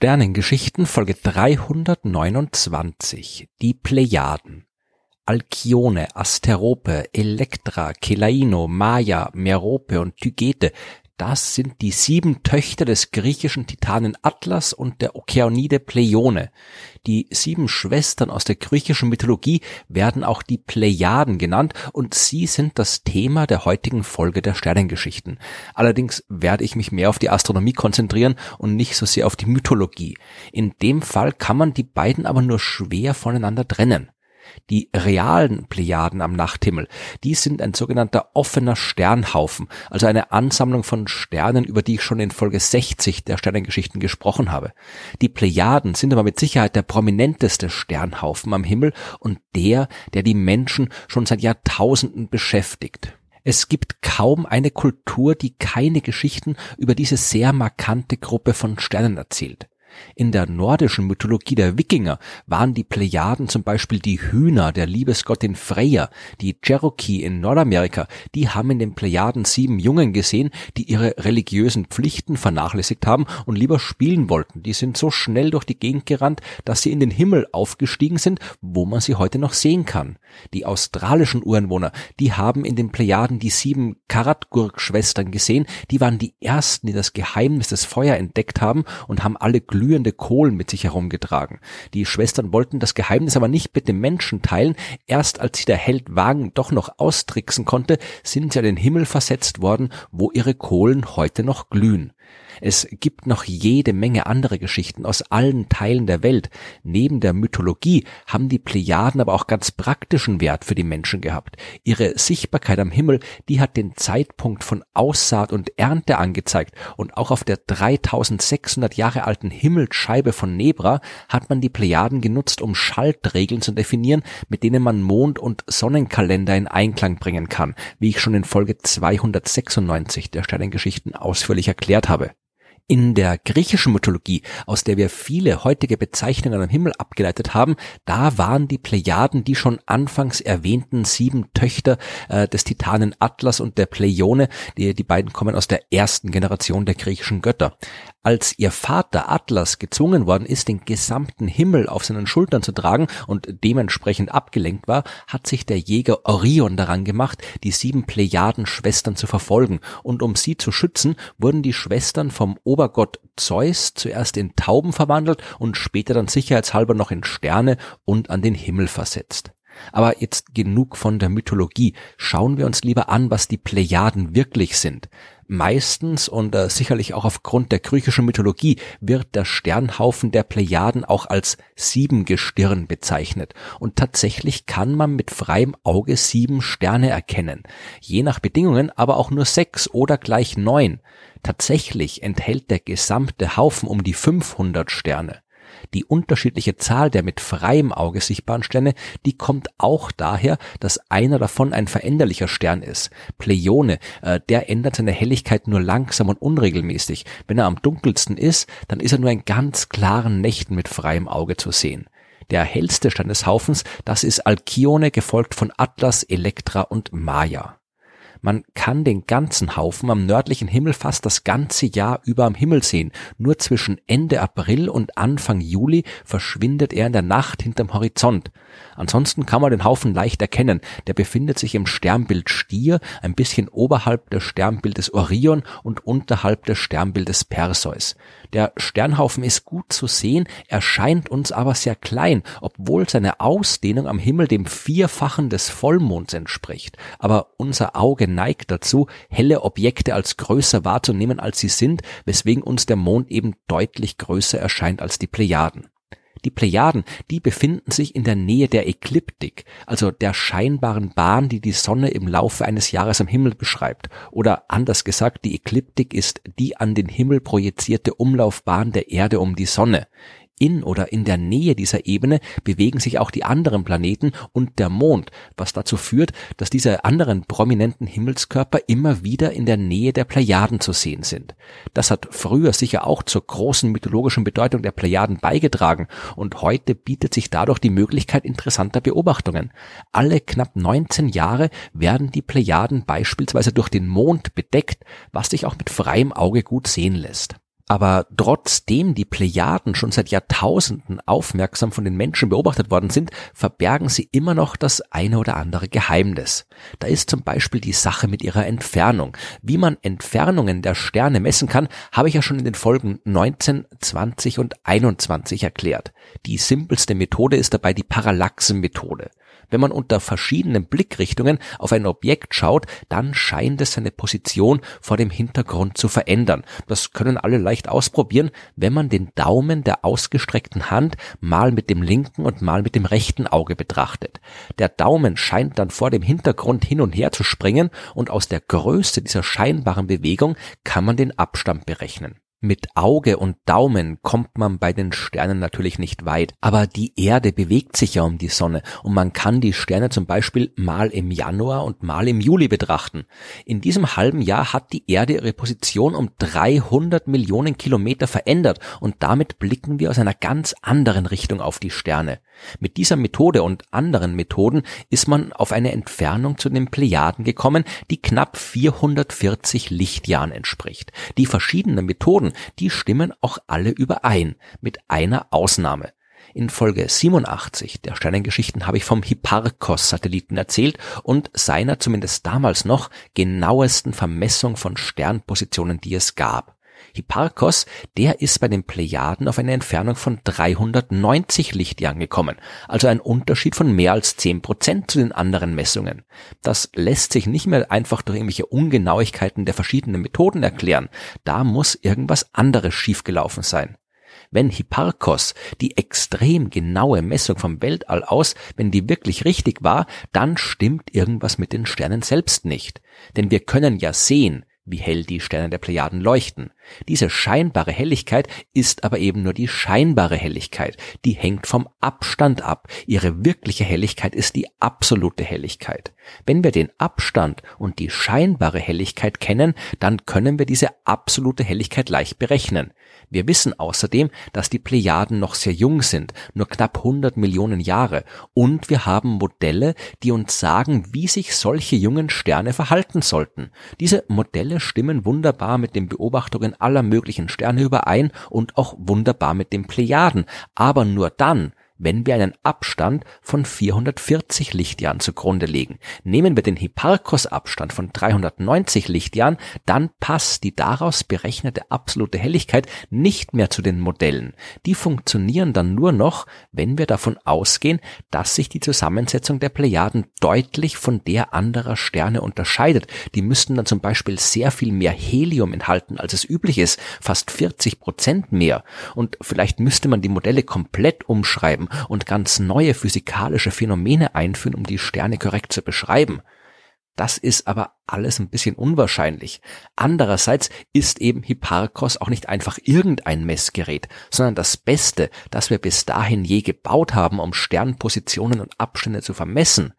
Sternengeschichten Folge 329 Die Plejaden. Alkione, Asterope, Elektra, Kelaino, Maya, Merope und Tygete das sind die sieben Töchter des griechischen Titanen Atlas und der Okeanide Pleione. Die sieben Schwestern aus der griechischen Mythologie werden auch die Plejaden genannt und sie sind das Thema der heutigen Folge der Sternengeschichten. Allerdings werde ich mich mehr auf die Astronomie konzentrieren und nicht so sehr auf die Mythologie. In dem Fall kann man die beiden aber nur schwer voneinander trennen. Die realen Plejaden am Nachthimmel, die sind ein sogenannter offener Sternhaufen, also eine Ansammlung von Sternen, über die ich schon in Folge 60 der Sternengeschichten gesprochen habe. Die Plejaden sind aber mit Sicherheit der prominenteste Sternhaufen am Himmel und der, der die Menschen schon seit Jahrtausenden beschäftigt. Es gibt kaum eine Kultur, die keine Geschichten über diese sehr markante Gruppe von Sternen erzählt. In der nordischen Mythologie der Wikinger waren die Plejaden zum Beispiel die Hühner der Liebesgottin Freya. Die Cherokee in Nordamerika, die haben in den Plejaden sieben Jungen gesehen, die ihre religiösen Pflichten vernachlässigt haben und lieber spielen wollten. Die sind so schnell durch die Gegend gerannt, dass sie in den Himmel aufgestiegen sind, wo man sie heute noch sehen kann. Die australischen Ureinwohner, die haben in den Plejaden die sieben Karatgurk-Schwestern gesehen. Die waren die ersten, die das Geheimnis des Feuer entdeckt haben und haben alle glühende glühende Kohlen mit sich herumgetragen. Die Schwestern wollten das Geheimnis aber nicht mit dem Menschen teilen. Erst als sie der Held Wagen doch noch austricksen konnte, sind sie an den Himmel versetzt worden, wo ihre Kohlen heute noch glühen. Es gibt noch jede Menge andere Geschichten aus allen Teilen der Welt. Neben der Mythologie haben die Plejaden aber auch ganz praktischen Wert für die Menschen gehabt. Ihre Sichtbarkeit am Himmel, die hat den Zeitpunkt von Aussaat und Ernte angezeigt und auch auf der 3600 Jahre alten Himmelsscheibe von Nebra hat man die Plejaden genutzt, um Schaltregeln zu definieren, mit denen man Mond- und Sonnenkalender in Einklang bringen kann, wie ich schon in Folge 296 der Sternengeschichten ausführlich erklärt habe. In der griechischen Mythologie, aus der wir viele heutige Bezeichnungen am Himmel abgeleitet haben, da waren die Plejaden die schon anfangs erwähnten sieben Töchter äh, des Titanen Atlas und der Pleione, die, die beiden kommen aus der ersten Generation der griechischen Götter. Als ihr Vater Atlas gezwungen worden ist, den gesamten Himmel auf seinen Schultern zu tragen und dementsprechend abgelenkt war, hat sich der Jäger Orion daran gemacht, die sieben Plejaden-Schwestern zu verfolgen, und um sie zu schützen, wurden die Schwestern vom Obergott Zeus zuerst in Tauben verwandelt und später dann sicherheitshalber noch in Sterne und an den Himmel versetzt. Aber jetzt genug von der Mythologie. Schauen wir uns lieber an, was die Plejaden wirklich sind. Meistens und äh, sicherlich auch aufgrund der griechischen Mythologie wird der Sternhaufen der Plejaden auch als Siebengestirn bezeichnet. Und tatsächlich kann man mit freiem Auge sieben Sterne erkennen. Je nach Bedingungen aber auch nur sechs oder gleich neun. Tatsächlich enthält der gesamte Haufen um die 500 Sterne. Die unterschiedliche Zahl der mit freiem Auge sichtbaren Sterne, die kommt auch daher, dass einer davon ein veränderlicher Stern ist. Pleione, äh, der ändert seine Helligkeit nur langsam und unregelmäßig. Wenn er am dunkelsten ist, dann ist er nur in ganz klaren Nächten mit freiem Auge zu sehen. Der hellste Stern des Haufens, das ist Alkione, gefolgt von Atlas, Elektra und Maya. Man kann den ganzen Haufen am nördlichen Himmel fast das ganze Jahr über am Himmel sehen. Nur zwischen Ende April und Anfang Juli verschwindet er in der Nacht hinterm Horizont. Ansonsten kann man den Haufen leicht erkennen. Der befindet sich im Sternbild Stier, ein bisschen oberhalb des Sternbildes Orion und unterhalb des Sternbildes Perseus. Der Sternhaufen ist gut zu sehen, erscheint uns aber sehr klein, obwohl seine Ausdehnung am Himmel dem Vierfachen des Vollmonds entspricht. Aber unser Auge neigt dazu, helle Objekte als größer wahrzunehmen, als sie sind, weswegen uns der Mond eben deutlich größer erscheint als die Plejaden. Die Plejaden, die befinden sich in der Nähe der Ekliptik, also der scheinbaren Bahn, die die Sonne im Laufe eines Jahres am Himmel beschreibt. Oder anders gesagt, die Ekliptik ist die an den Himmel projizierte Umlaufbahn der Erde um die Sonne in oder in der Nähe dieser Ebene bewegen sich auch die anderen Planeten und der Mond, was dazu führt, dass diese anderen prominenten Himmelskörper immer wieder in der Nähe der Plejaden zu sehen sind. Das hat früher sicher auch zur großen mythologischen Bedeutung der Plejaden beigetragen und heute bietet sich dadurch die Möglichkeit interessanter Beobachtungen. Alle knapp 19 Jahre werden die Plejaden beispielsweise durch den Mond bedeckt, was sich auch mit freiem Auge gut sehen lässt. Aber trotzdem die Plejaden schon seit Jahrtausenden aufmerksam von den Menschen beobachtet worden sind, verbergen sie immer noch das eine oder andere Geheimnis. Da ist zum Beispiel die Sache mit ihrer Entfernung. Wie man Entfernungen der Sterne messen kann, habe ich ja schon in den Folgen 19, 20 und 21 erklärt. Die simpelste Methode ist dabei die Parallaxenmethode. Wenn man unter verschiedenen Blickrichtungen auf ein Objekt schaut, dann scheint es seine Position vor dem Hintergrund zu verändern. Das können alle leicht ausprobieren, wenn man den Daumen der ausgestreckten Hand mal mit dem linken und mal mit dem rechten Auge betrachtet. Der Daumen scheint dann vor dem Hintergrund hin und her zu springen und aus der Größe dieser scheinbaren Bewegung kann man den Abstand berechnen. Mit Auge und Daumen kommt man bei den Sternen natürlich nicht weit, aber die Erde bewegt sich ja um die Sonne und man kann die Sterne zum Beispiel mal im Januar und mal im Juli betrachten. In diesem halben Jahr hat die Erde ihre Position um 300 Millionen Kilometer verändert und damit blicken wir aus einer ganz anderen Richtung auf die Sterne. Mit dieser Methode und anderen Methoden ist man auf eine Entfernung zu den Plejaden gekommen, die knapp 440 Lichtjahren entspricht. Die verschiedenen Methoden, die stimmen auch alle überein, mit einer Ausnahme. In Folge 87 der Sternengeschichten habe ich vom Hipparcos-Satelliten erzählt und seiner zumindest damals noch genauesten Vermessung von Sternpositionen, die es gab. Hipparchos, der ist bei den Plejaden auf eine Entfernung von 390 Lichtjahren gekommen, also ein Unterschied von mehr als 10 Prozent zu den anderen Messungen. Das lässt sich nicht mehr einfach durch irgendwelche Ungenauigkeiten der verschiedenen Methoden erklären. Da muss irgendwas anderes schiefgelaufen sein. Wenn Hipparchos die extrem genaue Messung vom Weltall aus, wenn die wirklich richtig war, dann stimmt irgendwas mit den Sternen selbst nicht. Denn wir können ja sehen, wie hell die Sterne der Plejaden leuchten. Diese scheinbare Helligkeit ist aber eben nur die scheinbare Helligkeit, die hängt vom Abstand ab. Ihre wirkliche Helligkeit ist die absolute Helligkeit. Wenn wir den Abstand und die scheinbare Helligkeit kennen, dann können wir diese absolute Helligkeit leicht berechnen. Wir wissen außerdem, dass die Plejaden noch sehr jung sind, nur knapp 100 Millionen Jahre, und wir haben Modelle, die uns sagen, wie sich solche jungen Sterne verhalten sollten. Diese Modelle stimmen wunderbar mit den Beobachtungen aller möglichen Sterne überein und auch wunderbar mit den Plejaden, aber nur dann, wenn wir einen Abstand von 440 Lichtjahren zugrunde legen. Nehmen wir den Hipparcos-Abstand von 390 Lichtjahren, dann passt die daraus berechnete absolute Helligkeit nicht mehr zu den Modellen. Die funktionieren dann nur noch, wenn wir davon ausgehen, dass sich die Zusammensetzung der Plejaden deutlich von der anderer Sterne unterscheidet. Die müssten dann zum Beispiel sehr viel mehr Helium enthalten, als es üblich ist, fast 40 Prozent mehr. Und vielleicht müsste man die Modelle komplett umschreiben und ganz neue physikalische Phänomene einführen, um die Sterne korrekt zu beschreiben. Das ist aber alles ein bisschen unwahrscheinlich. Andererseits ist eben Hipparchos auch nicht einfach irgendein Messgerät, sondern das Beste, das wir bis dahin je gebaut haben, um Sternpositionen und Abstände zu vermessen.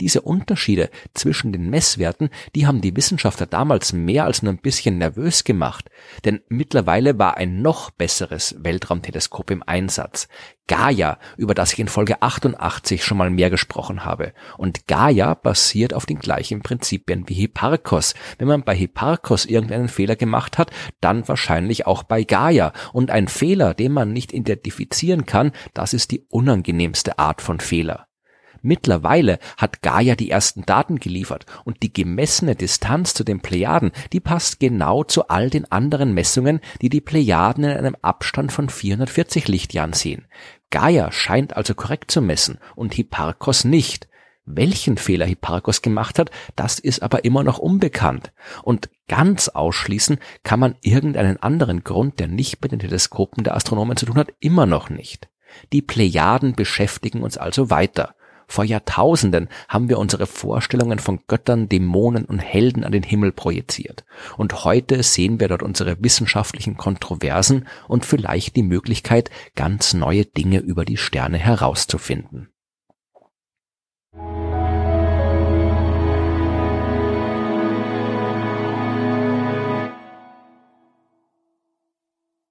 Diese Unterschiede zwischen den Messwerten, die haben die Wissenschaftler damals mehr als nur ein bisschen nervös gemacht, denn mittlerweile war ein noch besseres Weltraumteleskop im Einsatz. Gaia, über das ich in Folge 88 schon mal mehr gesprochen habe. Und Gaia basiert auf den gleichen Prinzipien wie Hipparchos. Wenn man bei Hipparchos irgendeinen Fehler gemacht hat, dann wahrscheinlich auch bei Gaia. Und ein Fehler, den man nicht identifizieren kann, das ist die unangenehmste Art von Fehler. Mittlerweile hat Gaia die ersten Daten geliefert und die gemessene Distanz zu den Plejaden, die passt genau zu all den anderen Messungen, die die Plejaden in einem Abstand von 440 Lichtjahren sehen. Gaia scheint also korrekt zu messen und Hipparchos nicht. Welchen Fehler Hipparchos gemacht hat, das ist aber immer noch unbekannt. Und ganz ausschließen kann man irgendeinen anderen Grund, der nicht mit den Teleskopen der Astronomen zu tun hat, immer noch nicht. Die Plejaden beschäftigen uns also weiter. Vor Jahrtausenden haben wir unsere Vorstellungen von Göttern, Dämonen und Helden an den Himmel projiziert. Und heute sehen wir dort unsere wissenschaftlichen Kontroversen und vielleicht die Möglichkeit, ganz neue Dinge über die Sterne herauszufinden.